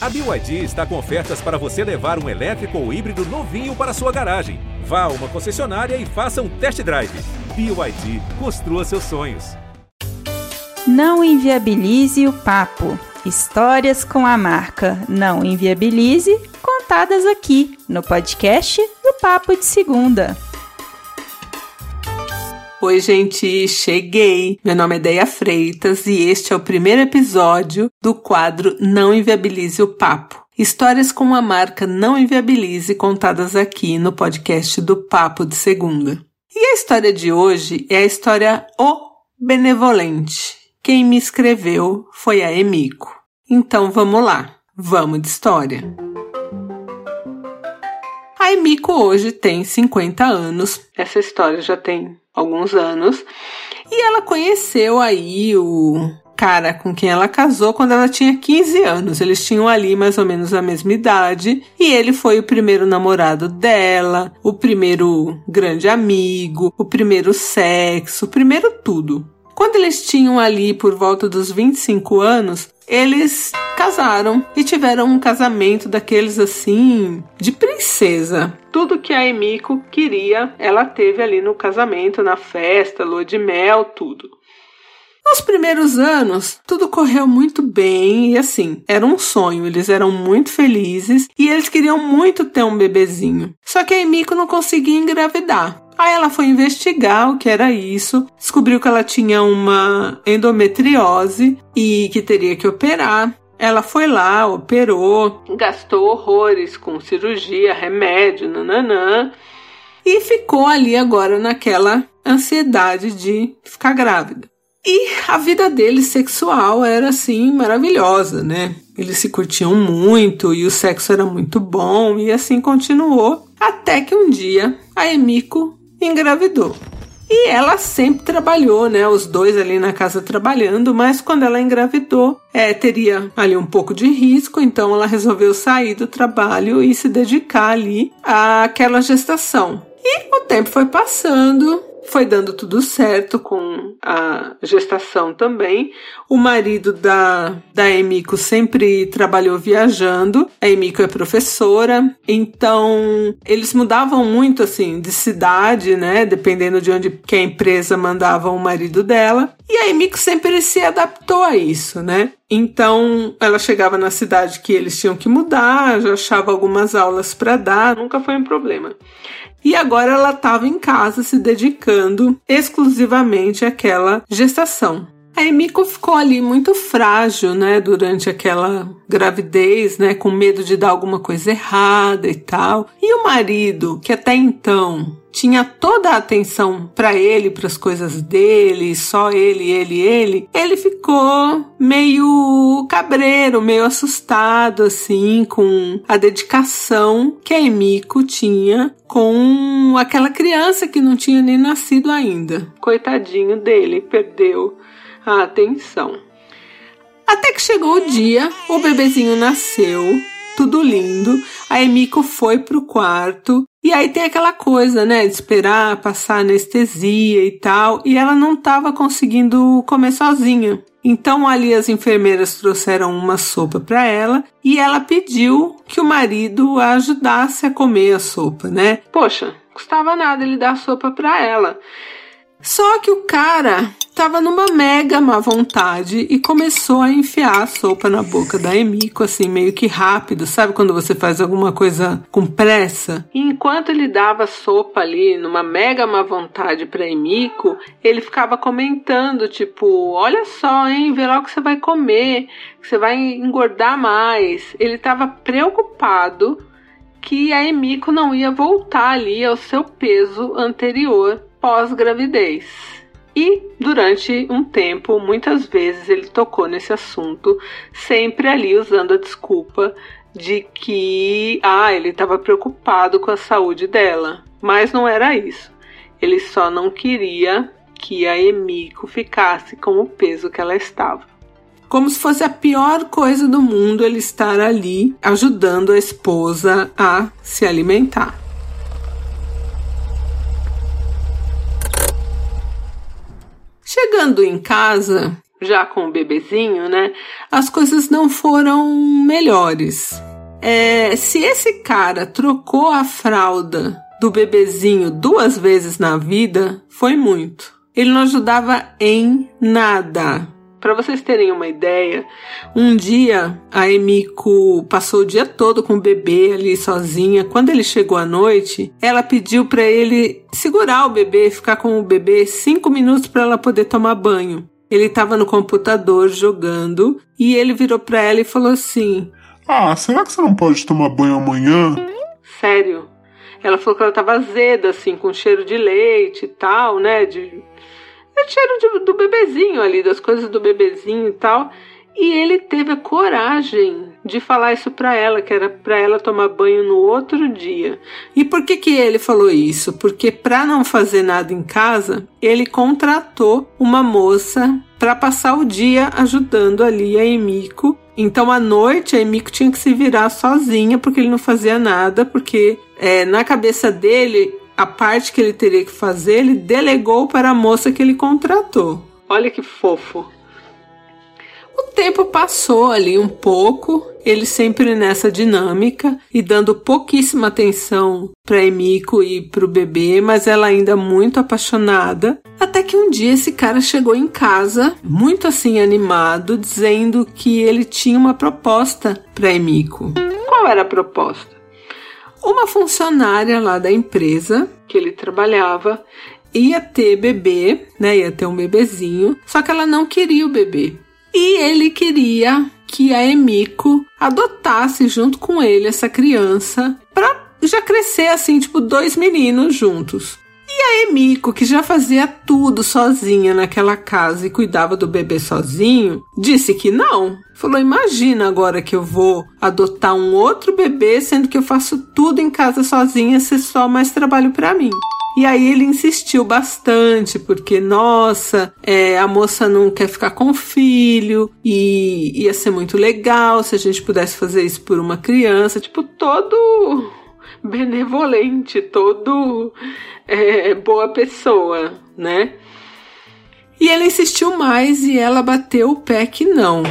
A BYD está com ofertas para você levar um elétrico ou híbrido novinho para sua garagem. Vá a uma concessionária e faça um test drive. BYD, construa seus sonhos. Não inviabilize o papo. Histórias com a marca Não Inviabilize, contadas aqui no podcast do Papo de Segunda. Oi, gente, cheguei! Meu nome é Deia Freitas e este é o primeiro episódio do quadro Não Inviabilize o Papo. Histórias com a marca Não Inviabilize contadas aqui no podcast do Papo de Segunda. E a história de hoje é a história O Benevolente. Quem me escreveu foi a Emico. Então vamos lá, vamos de história. A Emiko hoje tem 50 anos. Essa história já tem alguns anos. E ela conheceu aí o cara com quem ela casou quando ela tinha 15 anos. Eles tinham ali mais ou menos a mesma idade. E ele foi o primeiro namorado dela, o primeiro grande amigo, o primeiro sexo, o primeiro tudo. Quando eles tinham ali por volta dos 25 anos, eles casaram e tiveram um casamento daqueles assim de princesa. Tudo que a Emiko queria, ela teve ali no casamento, na festa, lua de mel, tudo. Nos primeiros anos, tudo correu muito bem e assim, era um sonho, eles eram muito felizes e eles queriam muito ter um bebezinho. Só que a Emiko não conseguia engravidar. Aí ela foi investigar o que era isso, descobriu que ela tinha uma endometriose e que teria que operar. Ela foi lá, operou, gastou horrores com cirurgia, remédio, nananã, e ficou ali agora naquela ansiedade de ficar grávida. E a vida dele sexual era assim maravilhosa, né? Eles se curtiam muito e o sexo era muito bom e assim continuou até que um dia a Emiko engravidou. E ela sempre trabalhou, né? Os dois ali na casa trabalhando, mas quando ela engravidou, é, teria ali um pouco de risco, então ela resolveu sair do trabalho e se dedicar ali àquela gestação. E o tempo foi passando, foi dando tudo certo com a gestação também. O marido da, da Emiko sempre trabalhou viajando. A Emiko é professora, então eles mudavam muito assim de cidade, né? Dependendo de onde que a empresa mandava o marido dela. E a Emiko sempre se adaptou a isso, né? Então ela chegava na cidade que eles tinham que mudar, já achava algumas aulas para dar, nunca foi um problema. E agora ela estava em casa se dedicando exclusivamente àquela gestação. A Emiko ficou ali muito frágil, né, durante aquela gravidez, né, com medo de dar alguma coisa errada e tal. E o marido, que até então tinha toda a atenção para ele, para as coisas dele, só ele, ele, ele, ele ficou meio cabreiro, meio assustado assim com a dedicação que a Emiko tinha com aquela criança que não tinha nem nascido ainda. Coitadinho dele, perdeu a atenção. Até que chegou o dia, o bebezinho nasceu, tudo lindo. A Emiko foi pro quarto e aí tem aquela coisa, né, de esperar passar anestesia e tal, e ela não estava conseguindo comer sozinha. Então ali as enfermeiras trouxeram uma sopa para ela e ela pediu que o marido a ajudasse a comer a sopa, né? Poxa, custava nada ele dar sopa para ela. Só que o cara tava numa mega má vontade e começou a enfiar a sopa na boca da Emiko, assim, meio que rápido, sabe quando você faz alguma coisa com pressa? E enquanto ele dava sopa ali, numa mega má vontade pra Emiko, ele ficava comentando, tipo, olha só, hein, vê lá o que você vai comer, que você vai engordar mais. Ele tava preocupado que a Emiko não ia voltar ali ao seu peso anterior pós-gravidez. E durante um tempo, muitas vezes ele tocou nesse assunto, sempre ali usando a desculpa de que ah, ele estava preocupado com a saúde dela. Mas não era isso. Ele só não queria que a Emiko ficasse com o peso que ela estava. Como se fosse a pior coisa do mundo ele estar ali ajudando a esposa a se alimentar. Chegando em casa, já com o bebezinho, né? As coisas não foram melhores. É, se esse cara trocou a fralda do bebezinho duas vezes na vida, foi muito. Ele não ajudava em nada. Para vocês terem uma ideia, um dia a Emiko passou o dia todo com o bebê ali sozinha. Quando ele chegou à noite, ela pediu para ele segurar o bebê, ficar com o bebê cinco minutos para ela poder tomar banho. Ele estava no computador jogando e ele virou para ela e falou assim: Ah, será que você não pode tomar banho amanhã? Sério? Ela falou que ela estava azeda, assim, com cheiro de leite e tal, né? De é cheiro de, do bebezinho ali, das coisas do bebezinho e tal. E ele teve a coragem de falar isso para ela, que era para ela tomar banho no outro dia. E por que que ele falou isso? Porque para não fazer nada em casa, ele contratou uma moça para passar o dia ajudando ali a Emiko. Então à noite a Emiko tinha que se virar sozinha porque ele não fazia nada, porque é, na cabeça dele a parte que ele teria que fazer, ele delegou para a moça que ele contratou. Olha que fofo. O tempo passou ali um pouco, ele sempre nessa dinâmica e dando pouquíssima atenção para Emiko e para o bebê, mas ela ainda muito apaixonada. Até que um dia esse cara chegou em casa, muito assim animado, dizendo que ele tinha uma proposta para Emiko. Qual era a proposta? Uma funcionária lá da empresa que ele trabalhava ia ter bebê, né? Ia ter um bebezinho, só que ela não queria o bebê. E ele queria que a Emiko adotasse junto com ele essa criança para já crescer assim, tipo, dois meninos juntos. E a Emiko, que já fazia tudo sozinha naquela casa e cuidava do bebê sozinho, disse que não. Falou: Imagina agora que eu vou adotar um outro bebê, sendo que eu faço tudo em casa sozinha, ser só mais trabalho para mim. E aí ele insistiu bastante, porque, nossa, é, a moça não quer ficar com o filho, e ia ser muito legal se a gente pudesse fazer isso por uma criança. Tipo, todo benevolente, todo é, boa pessoa, né? E ele insistiu mais e ela bateu o pé que não,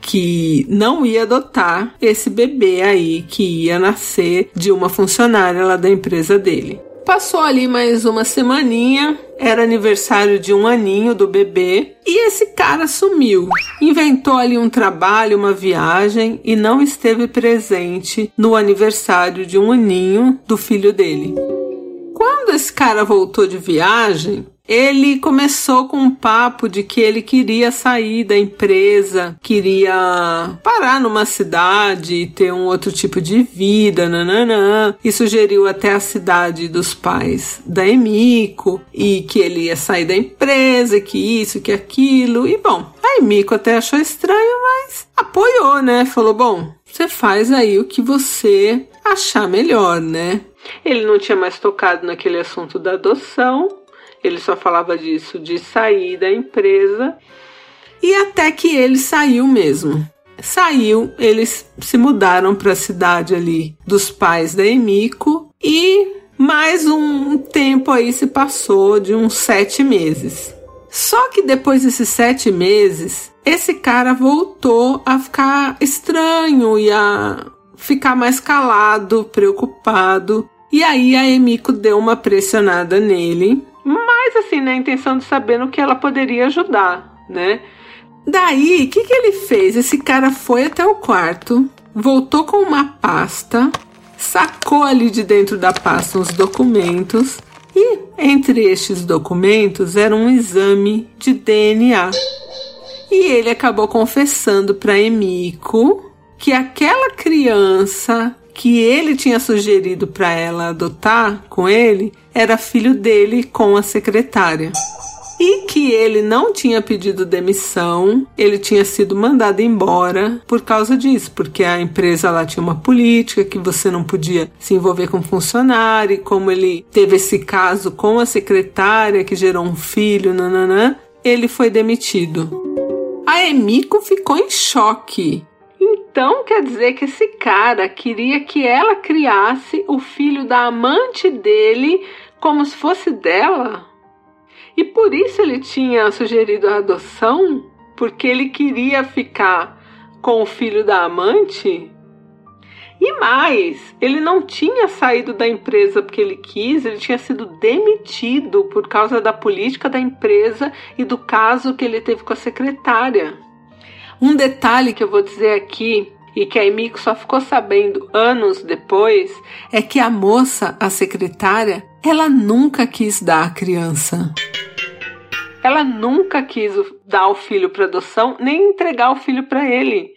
que não ia adotar esse bebê aí que ia nascer de uma funcionária lá da empresa dele. Passou ali mais uma semaninha, era aniversário de um aninho do bebê e esse cara sumiu. Inventou ali um trabalho, uma viagem e não esteve presente no aniversário de um aninho do filho dele. Quando esse cara voltou de viagem, ele começou com um papo de que ele queria sair da empresa, queria parar numa cidade e ter um outro tipo de vida, nananã. E sugeriu até a cidade dos pais da Emiko e que ele ia sair da empresa, que isso, que aquilo. E bom, a Emiko até achou estranho, mas apoiou, né? Falou: bom, você faz aí o que você achar melhor, né? Ele não tinha mais tocado naquele assunto da adoção ele só falava disso, de sair da empresa. E até que ele saiu mesmo. Saiu, eles se mudaram para a cidade ali dos pais da Emiko e mais um tempo aí se passou de uns sete meses. Só que depois desses sete meses, esse cara voltou a ficar estranho e a ficar mais calado, preocupado. E aí a Emiko deu uma pressionada nele mas assim, na intenção de saber no que ela poderia ajudar, né? Daí, o que, que ele fez? Esse cara foi até o quarto, voltou com uma pasta, sacou ali de dentro da pasta uns documentos e entre estes documentos era um exame de DNA. E ele acabou confessando para Emiko que aquela criança que ele tinha sugerido para ela adotar com ele era filho dele com a secretária. E que ele não tinha pedido demissão, ele tinha sido mandado embora por causa disso, porque a empresa lá tinha uma política que você não podia se envolver com funcionário, e como ele teve esse caso com a secretária que gerou um filho, nananã, ele foi demitido. A Emiko ficou em choque então quer dizer que esse cara queria que ela criasse o filho da amante dele como se fosse dela? E por isso ele tinha sugerido a adoção? porque ele queria ficar com o filho da amante. E mais, ele não tinha saído da empresa porque ele quis, ele tinha sido demitido por causa da política da empresa e do caso que ele teve com a secretária. Um detalhe que eu vou dizer aqui e que a Emiko só ficou sabendo anos depois é que a moça, a secretária, ela nunca quis dar a criança. Ela nunca quis dar o filho para adoção, nem entregar o filho para ele.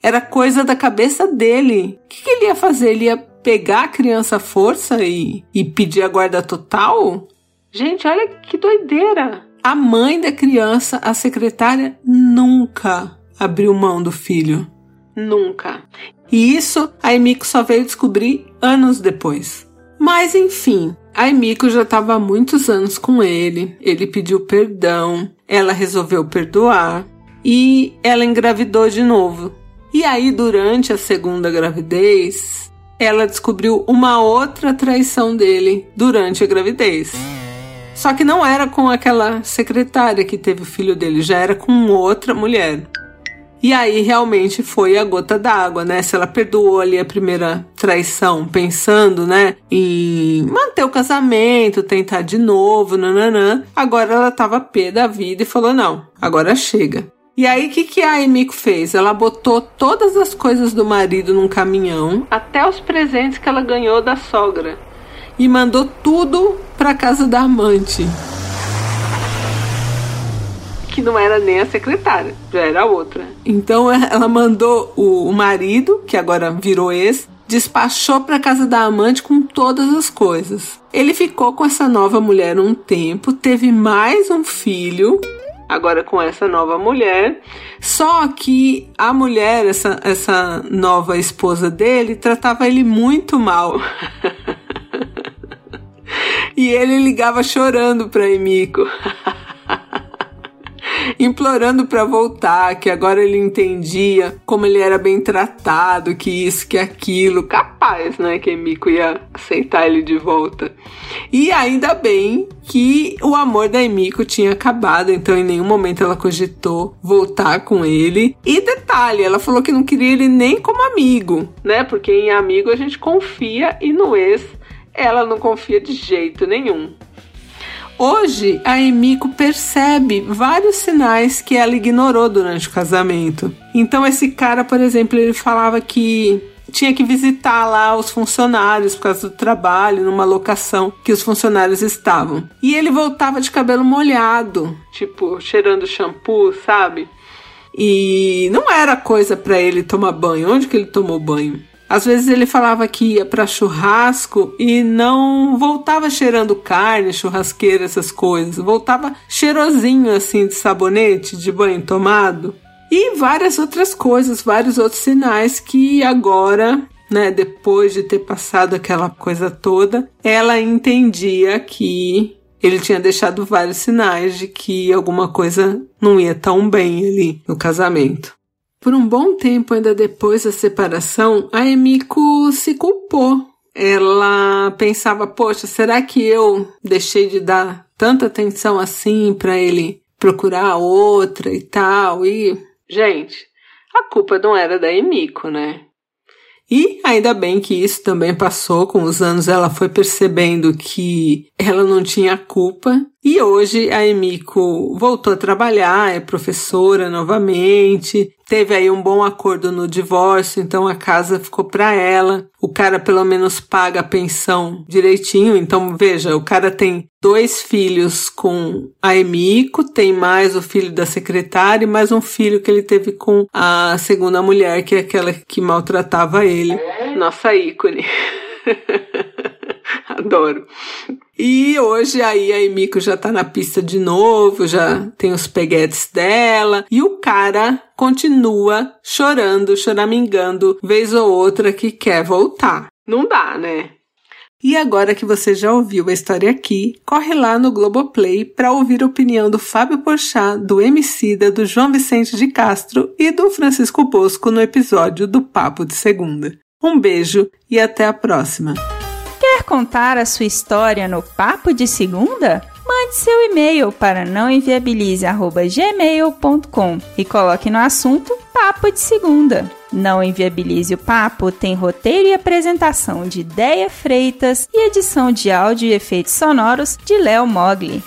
Era coisa da cabeça dele. O que, que, ele ia fazer? Ele ia pegar a criança à força e, e pedir a guarda total? Gente, olha que doideira! A mãe da criança, a secretária, nunca abriu mão do filho. Nunca. E isso a Emiko só veio descobrir anos depois. Mas enfim, a Emiko já estava há muitos anos com ele, ele pediu perdão, ela resolveu perdoar e ela engravidou de novo. E aí, durante a segunda gravidez, ela descobriu uma outra traição dele durante a gravidez. Só que não era com aquela secretária que teve o filho dele, já era com outra mulher. E aí realmente foi a gota d'água, né? Se ela perdoou ali a primeira traição, pensando, né, em manter o casamento, tentar de novo, nananã, agora ela tava pé da vida e falou: não, agora chega. E aí, o que, que a Emiko fez? Ela botou todas as coisas do marido num caminhão, até os presentes que ela ganhou da sogra, e mandou tudo para casa da amante. Que não era nem a secretária, já era outra. Então ela mandou o, o marido, que agora virou ex, despachou para casa da amante com todas as coisas. Ele ficou com essa nova mulher um tempo, teve mais um filho agora com essa nova mulher. Só que a mulher, essa, essa nova esposa dele, tratava ele muito mal. e ele ligava chorando para Emiko. implorando para voltar, que agora ele entendia como ele era bem tratado, que isso, que aquilo, capaz, né, que Emiko ia aceitar ele de volta. E ainda bem que o amor da Emiko tinha acabado, então em nenhum momento ela cogitou voltar com ele. E detalhe, ela falou que não queria ele nem como amigo, né? Porque em amigo a gente confia e no ex ela não confia de jeito nenhum. Hoje, a Emiko percebe vários sinais que ela ignorou durante o casamento. Então, esse cara, por exemplo, ele falava que tinha que visitar lá os funcionários por causa do trabalho, numa locação que os funcionários estavam. E ele voltava de cabelo molhado, tipo, cheirando shampoo, sabe? E não era coisa para ele tomar banho. Onde que ele tomou banho? Às vezes ele falava que ia para churrasco e não voltava cheirando carne, churrasqueira, essas coisas. Voltava cheirosinho assim de sabonete, de banho tomado. E várias outras coisas, vários outros sinais que agora, né, depois de ter passado aquela coisa toda, ela entendia que ele tinha deixado vários sinais de que alguma coisa não ia tão bem ali no casamento. Por um bom tempo, ainda depois da separação, a Emiko se culpou. Ela pensava, poxa, será que eu deixei de dar tanta atenção assim para ele procurar outra e tal? E, gente, a culpa não era da Emiko, né? E ainda bem que isso também passou com os anos, ela foi percebendo que ela não tinha culpa. E hoje a Emiko voltou a trabalhar, é professora novamente, teve aí um bom acordo no divórcio, então a casa ficou para ela. O cara pelo menos paga a pensão direitinho, então veja, o cara tem dois filhos com a Emiko, tem mais o filho da secretária e mais um filho que ele teve com a segunda mulher, que é aquela que maltratava ele. Nossa ícone. Adoro. E hoje aí a Emiko já tá na pista de novo, já tem os peguetes dela, e o cara continua chorando, choramingando, vez ou outra que quer voltar. Não dá, né? E agora que você já ouviu a história aqui, corre lá no Globoplay para ouvir a opinião do Fábio Porchat, do Emicida, do João Vicente de Castro e do Francisco Bosco no episódio do Papo de Segunda. Um beijo e até a próxima! Quer contar a sua história no Papo de Segunda? Mande seu e-mail para nãoenviabilize.gmail.com e coloque no assunto Papo de Segunda. Não Inviabilize o Papo tem roteiro e apresentação de Ideia Freitas e edição de áudio e efeitos sonoros de Léo Mogli.